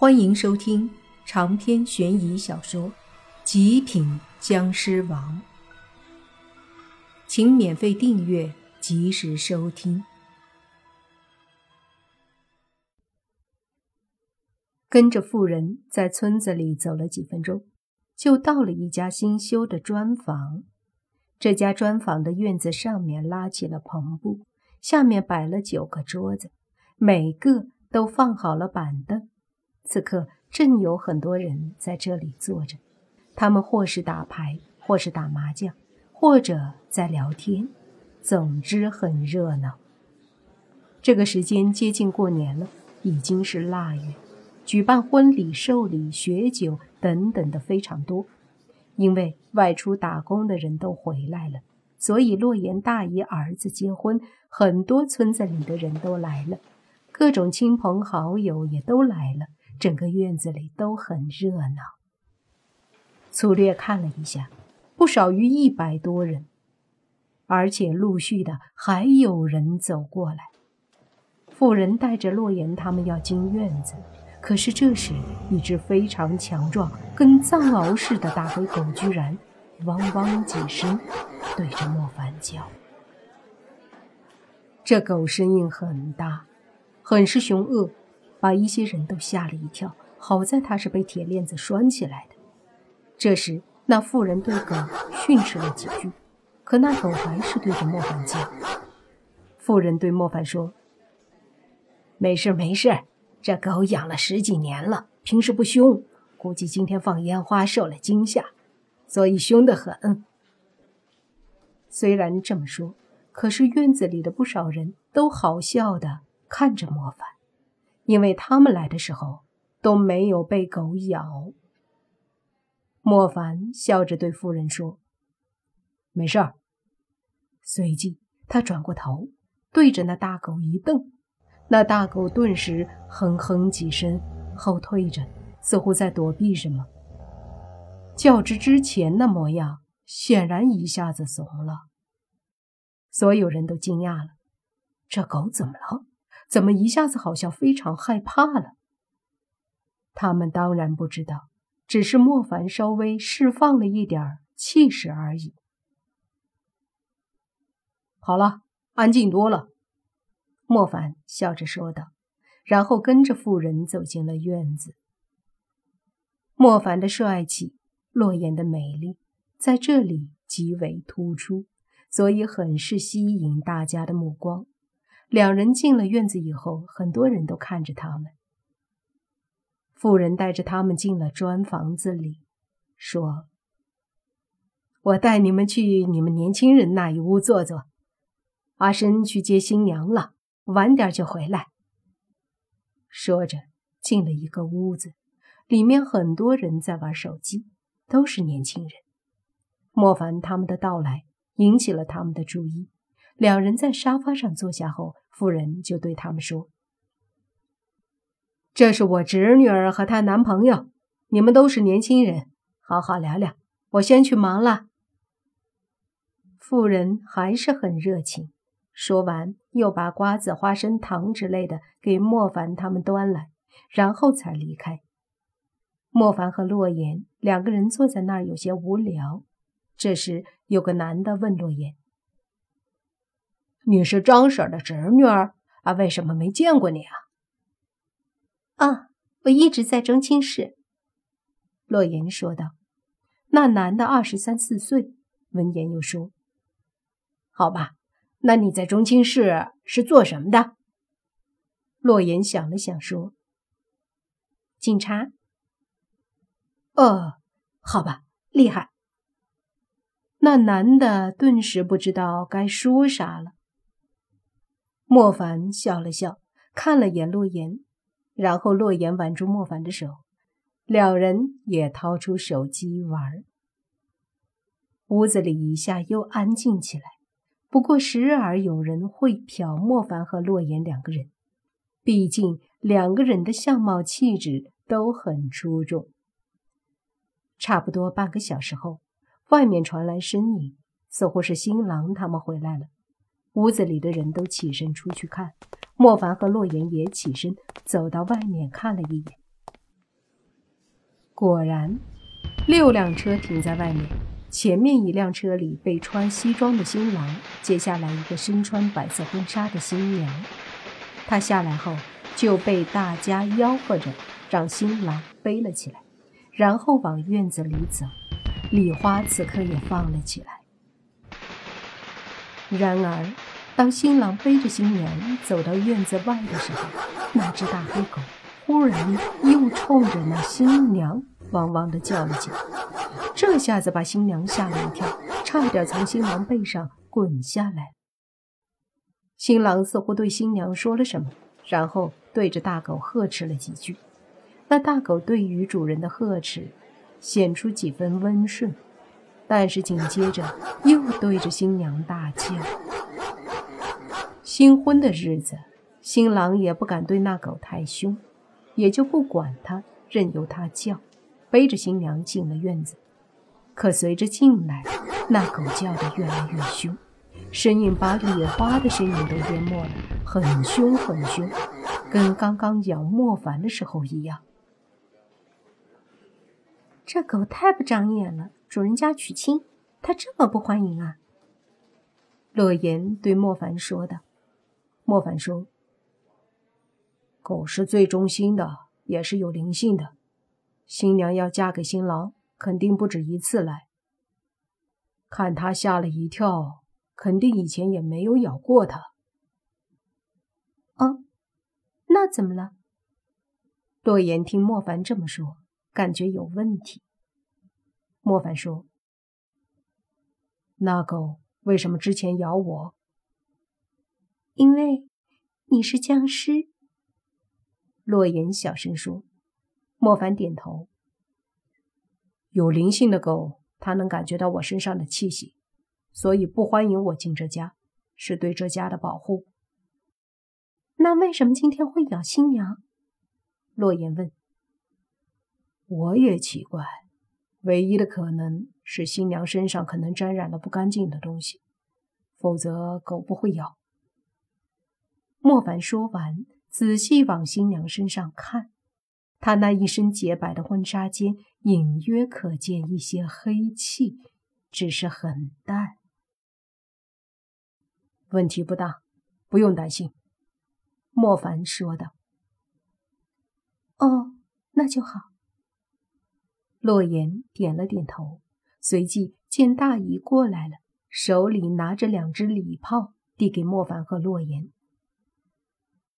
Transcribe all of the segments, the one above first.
欢迎收听长篇悬疑小说《极品僵尸王》，请免费订阅，及时收听。跟着妇人在村子里走了几分钟，就到了一家新修的砖房。这家砖房的院子上面拉起了篷布，下面摆了九个桌子，每个都放好了板凳。此刻正有很多人在这里坐着，他们或是打牌，或是打麻将，或者在聊天，总之很热闹。这个时间接近过年了，已经是腊月，举办婚礼、寿礼、学酒等等的非常多。因为外出打工的人都回来了，所以洛言大姨儿子结婚，很多村子里的人都来了，各种亲朋好友也都来了。整个院子里都很热闹。粗略看了一下，不少于一百多人，而且陆续的还有人走过来。妇人带着洛言他们要进院子，可是这时，一只非常强壮、跟藏獒似的大黑狗居然汪汪几声对着莫凡叫。这狗声音很大，很是凶恶。把一些人都吓了一跳。好在他是被铁链子拴起来的。这时，那妇人对狗训斥了几句，可那狗还是对着莫凡叫。妇人对莫凡说：“没事没事，这狗养了十几年了，平时不凶，估计今天放烟花受了惊吓，所以凶得很。”虽然这么说，可是院子里的不少人都好笑的看着莫凡。因为他们来的时候都没有被狗咬。莫凡笑着对夫人说：“没事儿。”随即他转过头，对着那大狗一瞪，那大狗顿时哼哼几声，后退着，似乎在躲避什么。较之之前的模样，显然一下子怂了。所有人都惊讶了：“这狗怎么了？”怎么一下子好像非常害怕了？他们当然不知道，只是莫凡稍微释放了一点气势而已。好了，安静多了。莫凡笑着说道，然后跟着妇人走进了院子。莫凡的帅气，洛言的美丽，在这里极为突出，所以很是吸引大家的目光。两人进了院子以后，很多人都看着他们。妇人带着他们进了砖房子里，说：“我带你们去你们年轻人那一屋坐坐。阿生去接新娘了，晚点就回来。”说着，进了一个屋子，里面很多人在玩手机，都是年轻人。莫凡他们的到来引起了他们的注意。两人在沙发上坐下后，妇人就对他们说：“这是我侄女儿和她男朋友，你们都是年轻人，好好聊聊。我先去忙了。”妇人还是很热情，说完又把瓜子、花生糖之类的给莫凡他们端来，然后才离开。莫凡和洛言两个人坐在那儿有些无聊。这时，有个男的问洛言。你是张婶的侄女儿啊？为什么没见过你啊？啊，我一直在中青市。洛言说道。那男的二十三四岁，闻言又说：“好吧，那你在中青市是做什么的？”洛言想了想说：“警察。”哦，好吧，厉害。那男的顿时不知道该说啥了。莫凡笑了笑，看了眼洛言，然后洛言挽住莫凡的手，两人也掏出手机玩。屋子里一下又安静起来，不过时而有人会瞟莫凡和洛言两个人，毕竟两个人的相貌气质都很出众。差不多半个小时后，外面传来声音，似乎是新郎他们回来了。屋子里的人都起身出去看，莫凡和洛言也起身走到外面看了一眼。果然，六辆车停在外面，前面一辆车里被穿西装的新郎，接下来一个身穿白色婚纱的新娘。他下来后就被大家吆喝着让新郎背了起来，然后往院子里走。礼花此刻也放了起来。然而，当新郎背着新娘走到院子外的时候，那只大黑狗忽然又冲着那新娘汪汪地叫了起来。这下子把新娘吓了一跳，差点从新郎背上滚下来。新郎似乎对新娘说了什么，然后对着大狗呵斥了几句。那大狗对于主人的呵斥。显出几分温顺，但是紧接着又对着新娘大叫。新婚的日子，新郎也不敢对那狗太凶，也就不管它，任由它叫，背着新娘进了院子。可随着进来，那狗叫得越来越凶，声音把野花的声音都淹没了，很凶很凶，跟刚刚咬莫凡的时候一样。这狗太不长眼了，主人家娶亲，它这么不欢迎啊！洛言对莫凡说的。莫凡说：“狗是最忠心的，也是有灵性的。新娘要嫁给新郎，肯定不止一次来。看他吓了一跳，肯定以前也没有咬过他。”哦，那怎么了？洛言听莫凡这么说。感觉有问题。莫凡说：“那狗为什么之前咬我？因为你是僵尸。”洛言小声说。莫凡点头。有灵性的狗，它能感觉到我身上的气息，所以不欢迎我进这家，是对这家的保护。那为什么今天会咬新娘？洛言问。我也奇怪，唯一的可能是新娘身上可能沾染了不干净的东西，否则狗不会咬。莫凡说完，仔细往新娘身上看，她那一身洁白的婚纱间隐约可见一些黑气，只是很淡。问题不大，不用担心。莫凡说道。哦，那就好。洛言点了点头，随即见大姨过来了，手里拿着两只礼炮，递给莫凡和洛言。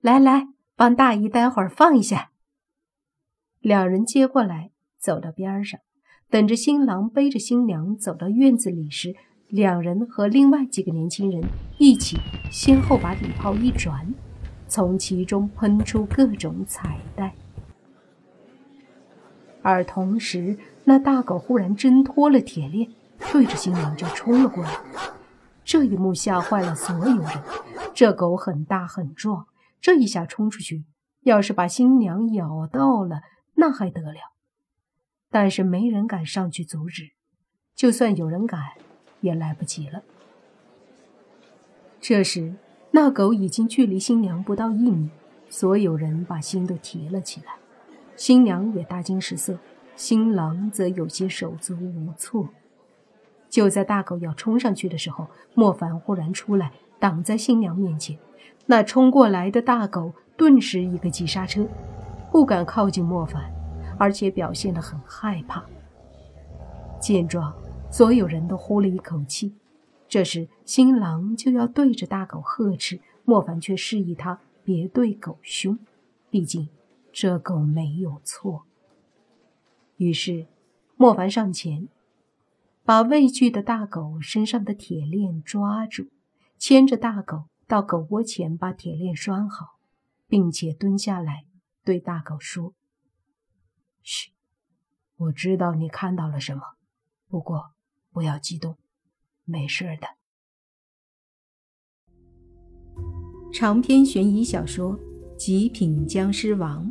来来，帮大姨待会儿放一下。两人接过来，走到边上，等着新郎背着新娘走到院子里时，两人和另外几个年轻人一起先后把礼炮一转，从其中喷出各种彩带。而同时，那大狗忽然挣脱了铁链，对着新娘就冲了过来。这一幕吓坏了所有人。这狗很大很壮，这一下冲出去，要是把新娘咬到了，那还得了？但是没人敢上去阻止，就算有人敢，也来不及了。这时，那狗已经距离新娘不到一米，所有人把心都提了起来。新娘也大惊失色，新郎则有些手足无措。就在大狗要冲上去的时候，莫凡忽然出来，挡在新娘面前。那冲过来的大狗顿时一个急刹车，不敢靠近莫凡，而且表现得很害怕。见状，所有人都呼了一口气。这时，新郎就要对着大狗呵斥，莫凡却示意他别对狗凶，毕竟。这狗没有错。于是，莫凡上前，把畏惧的大狗身上的铁链抓住，牵着大狗到狗窝前，把铁链拴好，并且蹲下来对大狗说：“嘘，我知道你看到了什么，不过不要激动，没事的。”长篇悬疑小说《极品僵尸王》。